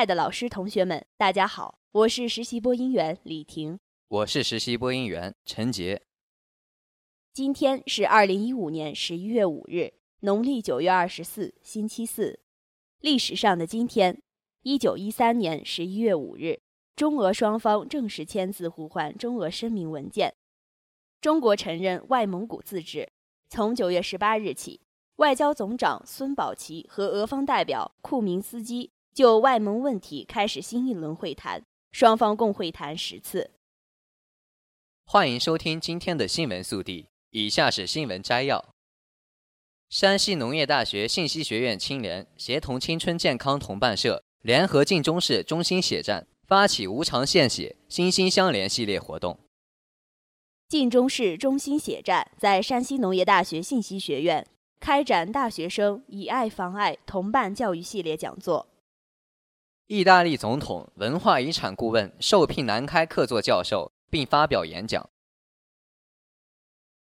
爱的老师、同学们，大家好，我是实习播音员李婷，我是实习播音员陈杰。今天是二零一五年十一月五日，农历九月二十四，星期四。历史上的今天，一九一三年十一月五日，中俄双方正式签字互换中俄声明文件，中国承认外蒙古自治。从九月十八日起，外交总长孙宝奇和俄方代表库明斯基。就外蒙问题开始新一轮会谈，双方共会谈十次。欢迎收听今天的新闻速递，以下是新闻摘要：山西农业大学信息学院青联协同青春健康同伴社联合晋中市中心血站发起无偿献血、心心相连系列活动。晋中市中心血站在山西农业大学信息学院开展大学生以爱防爱同伴教育系列讲座。意大利总统文化遗产顾问受聘南开客座教授，并发表演讲。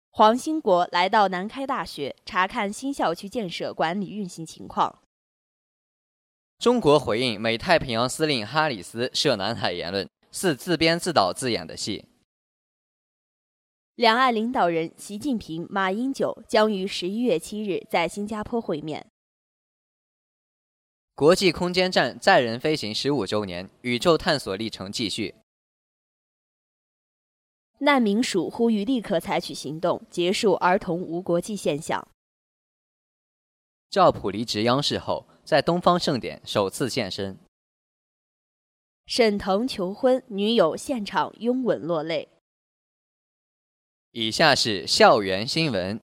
黄兴国来到南开大学查看新校区建设管理运行情况。中国回应美太平洋司令哈里斯涉南海言论，似自编自导自演的戏。两岸领导人习近平、马英九将于十一月七日在新加坡会面。国际空间站载人飞行十五周年，宇宙探索历程继续。难民署呼吁立刻采取行动，结束儿童无国际现象。赵普离职央视后，在东方盛典首次现身。沈腾求婚，女友现场拥吻落泪。以下是校园新闻。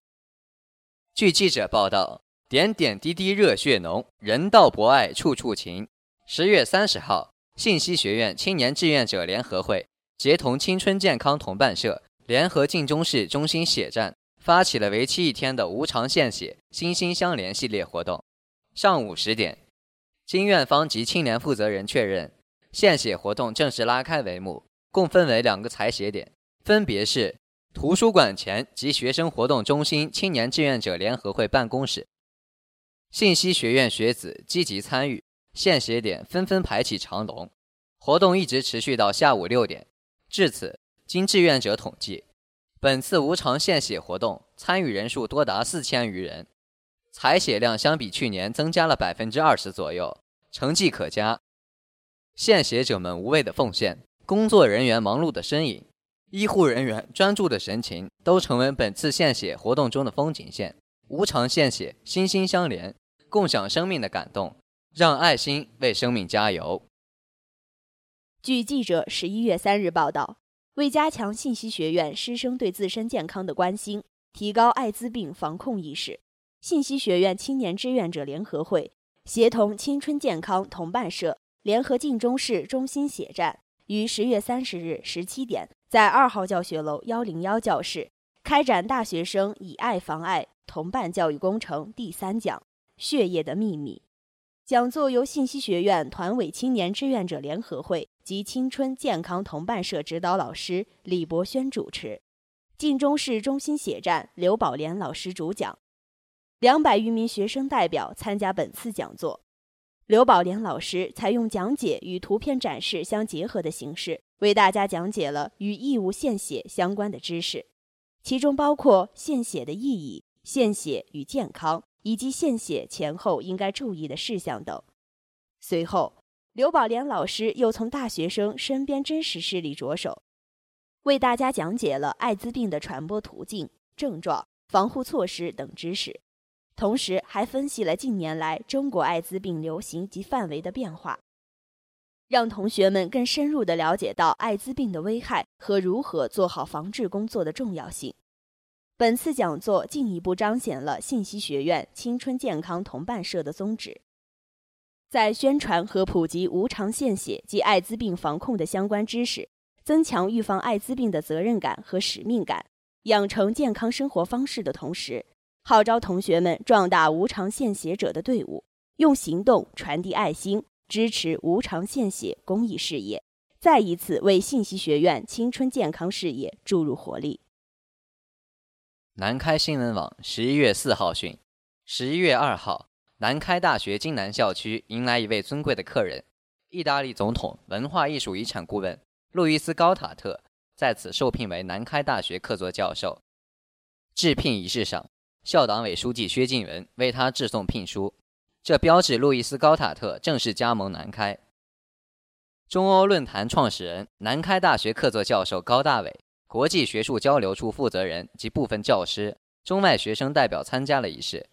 据记者报道。点点滴滴热血浓，人道博爱处处情。十月三十号，信息学院青年志愿者联合会协同青春健康同伴社联合晋中市中心血站，发起了为期一天的无偿献血、心心相连系列活动。上午十点，经院方及青年负责人确认，献血活动正式拉开帷幕，共分为两个采血点，分别是图书馆前及学生活动中心青年志愿者联合会办公室。信息学院学子积极参与，献血点纷纷排起长龙，活动一直持续到下午六点。至此，经志愿者统计，本次无偿献血活动参与人数多达四千余人，采血量相比去年增加了百分之二十左右，成绩可嘉。献血者们无畏的奉献，工作人员忙碌的身影，医护人员专注的神情，都成为本次献血活动中的风景线。无偿献血，心心相连，共享生命的感动，让爱心为生命加油。据记者十一月三日报道，为加强信息学院师生对自身健康的关心，提高艾滋病防控意识，信息学院青年志愿者联合会协同青春健康同伴社联合晋中市中心血站，于十月三十日十七点在二号教学楼幺零幺教室开展大学生以爱防艾。同伴教育工程第三讲《血液的秘密》讲座由信息学院团委青年志愿者联合会及青春健康同伴社指导老师李博轩主持，晋中市中心血站刘宝莲老师主讲，两百余名学生代表参加本次讲座。刘宝莲老师采用讲解与图片展示相结合的形式，为大家讲解了与义务献血相关的知识，其中包括献血的意义。献血与健康，以及献血前后应该注意的事项等。随后，刘宝莲老师又从大学生身边真实事例着手，为大家讲解了艾滋病的传播途径、症状、防护措施等知识，同时还分析了近年来中国艾滋病流行及范围的变化，让同学们更深入地了解到艾滋病的危害和如何做好防治工作的重要性。本次讲座进一步彰显了信息学院青春健康同伴社的宗旨，在宣传和普及无偿献血及艾滋病防控的相关知识，增强预防艾滋病的责任感和使命感，养成健康生活方式的同时，号召同学们壮大无偿献血者的队伍，用行动传递爱心，支持无偿献血公益事业，再一次为信息学院青春健康事业注入活力。南开新闻网十一月四号讯：十一月二号，南开大学津南校区迎来一位尊贵的客人——意大利总统文化艺术遗产顾问路易斯·高塔特，在此受聘为南开大学客座教授。致聘仪式上，校党委书记薛静文为他致送聘书，这标志路易斯·高塔特正式加盟南开。中欧论坛创始人、南开大学客座教授高大伟。国际学术交流处负责人及部分教师、中外学生代表参加了仪式。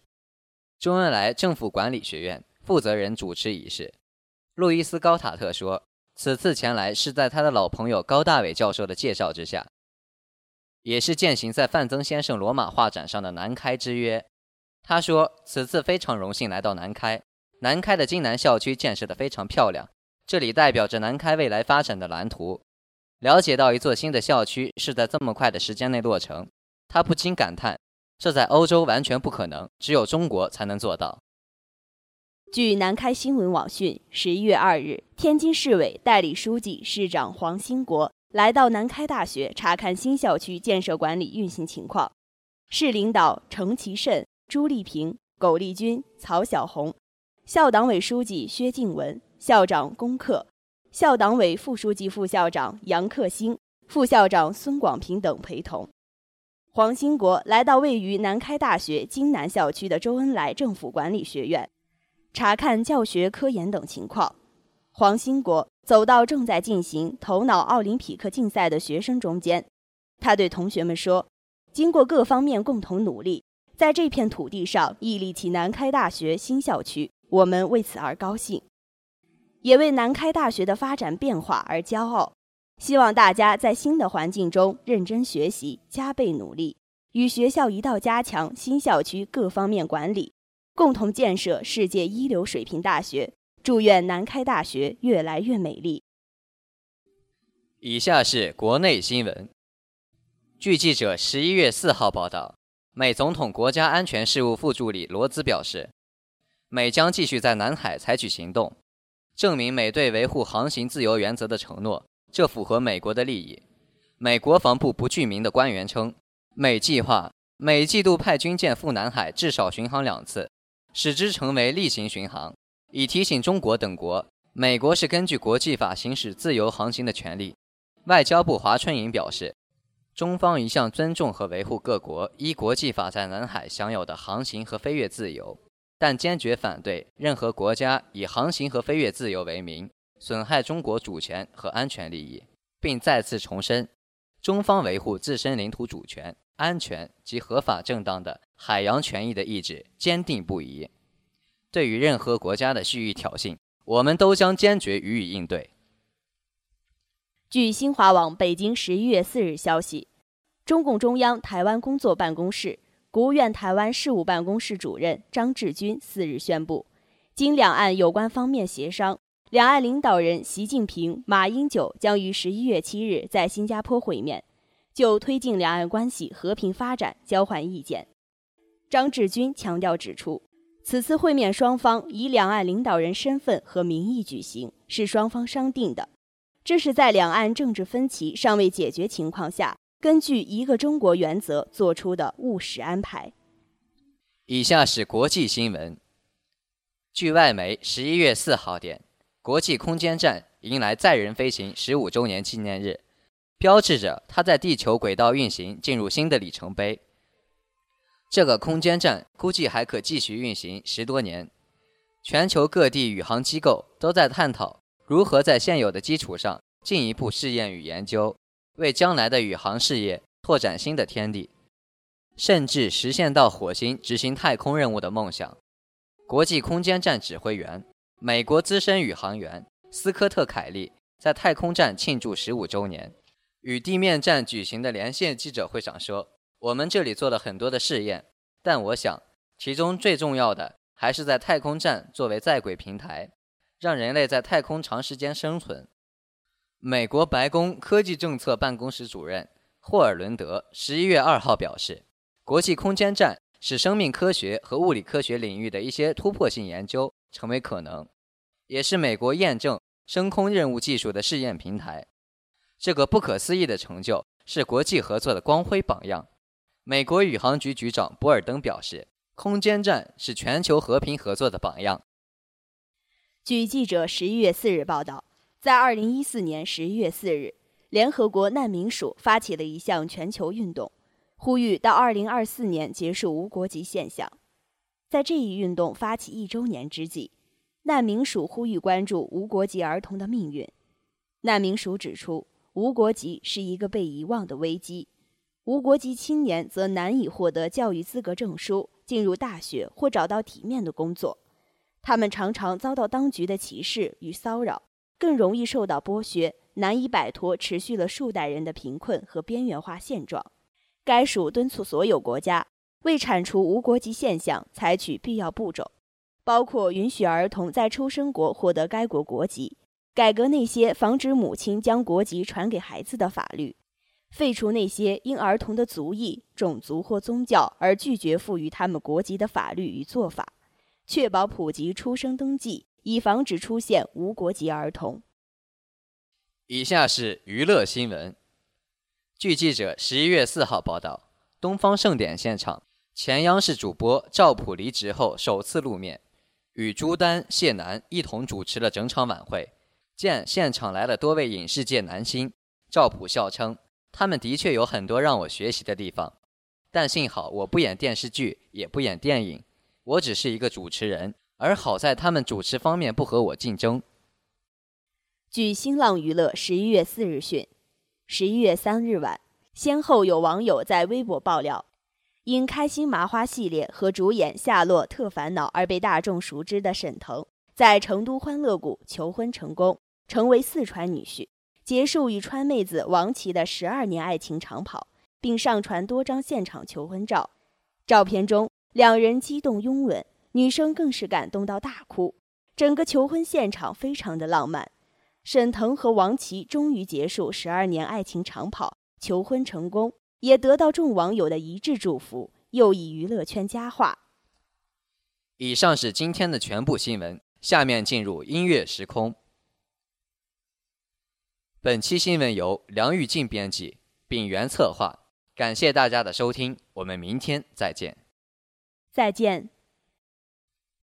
周恩来政府管理学院负责人主持仪式。路易斯·高塔特说：“此次前来是在他的老朋友高大伟教授的介绍之下，也是践行在范曾先生罗马画展上的南开之约。”他说：“此次非常荣幸来到南开，南开的金南校区建设的非常漂亮，这里代表着南开未来发展的蓝图。”了解到一座新的校区是在这么快的时间内落成，他不禁感叹：这在欧洲完全不可能，只有中国才能做到。据南开新闻网讯，十一月二日，天津市委代理书记、市长黄兴国来到南开大学查看新校区建设管理运行情况。市领导程其慎、朱丽萍、苟利君、曹小红，校党委书记薛静文，校长龚克。校党委副书记、副校长杨克兴、副校长孙广平等陪同。黄兴国来到位于南开大学津南校区的周恩来政府管理学院，查看教学、科研等情况。黄兴国走到正在进行头脑奥林匹克竞赛的学生中间，他对同学们说：“经过各方面共同努力，在这片土地上屹立起南开大学新校区，我们为此而高兴。”也为南开大学的发展变化而骄傲，希望大家在新的环境中认真学习，加倍努力，与学校一道加强新校区各方面管理，共同建设世界一流水平大学。祝愿南开大学越来越美丽。以下是国内新闻。据记者十一月四号报道，美总统国家安全事务副助理罗兹表示，美将继续在南海采取行动。证明美对维护航行自由原则的承诺，这符合美国的利益。美国防部不具名的官员称，美计划每季度派军舰赴南海至少巡航两次，使之成为例行巡航，以提醒中国等国，美国是根据国际法行使自由航行的权利。外交部华春莹表示，中方一向尊重和维护各国依国际法在南海享有的航行和飞越自由。但坚决反对任何国家以航行和飞越自由为名，损害中国主权和安全利益，并再次重申，中方维护自身领土主权、安全及合法正当的海洋权益的意志坚定不移。对于任何国家的蓄意挑衅，我们都将坚决予以应对。据新华网北京十一月四日消息，中共中央台湾工作办公室。国务院台湾事务办公室主任张志军四日宣布，经两岸有关方面协商，两岸领导人习近平、马英九将于十一月七日在新加坡会面，就推进两岸关系和平发展交换意见。张志军强调指出，此次会面双方以两岸领导人身份和名义举行，是双方商定的，这是在两岸政治分歧尚未解决情况下。根据一个中国原则做出的务实安排。以下是国际新闻。据外媒十一月四号电，国际空间站迎来载人飞行十五周年纪念日，标志着它在地球轨道运行进入新的里程碑。这个空间站估计还可继续运行十多年。全球各地宇航机构都在探讨如何在现有的基础上进一步试验与研究。为将来的宇航事业拓展新的天地，甚至实现到火星执行太空任务的梦想。国际空间站指挥员、美国资深宇航员斯科特·凯利在太空站庆祝十五周年与地面站举行的连线记者会上说：“我们这里做了很多的试验，但我想，其中最重要的还是在太空站作为在轨平台，让人类在太空长时间生存。美国白宫科技政策办公室主任霍尔伦德十一月二号表示，国际空间站使生命科学和物理科学领域的一些突破性研究成为可能，也是美国验证升空任务技术的试验平台。这个不可思议的成就是国际合作的光辉榜样。美国宇航局局长博尔登表示，空间站是全球和平合作的榜样。据记者十一月四日报道，在二零一四年十一月四日，联合国难民署发起了一项全球运动，呼吁到二零二四年结束无国籍现象。在这一运动发起一周年之际，难民署呼吁关注无国籍儿童的命运。难民署指出，无国籍是一个被遗忘的危机。无国籍青年则难以获得教育资格证书、进入大学或找到体面的工作，他们常常遭到当局的歧视与骚扰，更容易受到剥削，难以摆脱持续了数代人的贫困和边缘化现状。该署敦促所有国家为铲除无国籍现象采取必要步骤，包括允许儿童在出生国获得该国国籍，改革那些防止母亲将国籍传给孩子的法律。废除那些因儿童的族裔、种族或宗教而拒绝赋予他们国籍的法律与做法，确保普及出生登记，以防止出现无国籍儿童。以下是娱乐新闻。据记者十一月四号报道，东方盛典现场，前央视主播赵普离职后首次露面，与朱丹、谢楠一同主持了整场晚会。见现场来了多位影视界男星，赵普笑称。他们的确有很多让我学习的地方，但幸好我不演电视剧，也不演电影，我只是一个主持人。而好在他们主持方面不和我竞争。据新浪娱乐十一月四日讯，十一月三日晚，先后有网友在微博爆料，因开心麻花系列和主演《夏洛特烦恼》而被大众熟知的沈腾，在成都欢乐谷求婚成功，成为四川女婿。结束与川妹子王琦的十二年爱情长跑，并上传多张现场求婚照。照片中，两人激动拥吻，女生更是感动到大哭。整个求婚现场非常的浪漫。沈腾和王琦终于结束十二年爱情长跑，求婚成功，也得到众网友的一致祝福，又以娱乐圈佳话。以上是今天的全部新闻，下面进入音乐时空。本期新闻由梁玉静编辑，秉源策划。感谢大家的收听，我们明天再见。再见。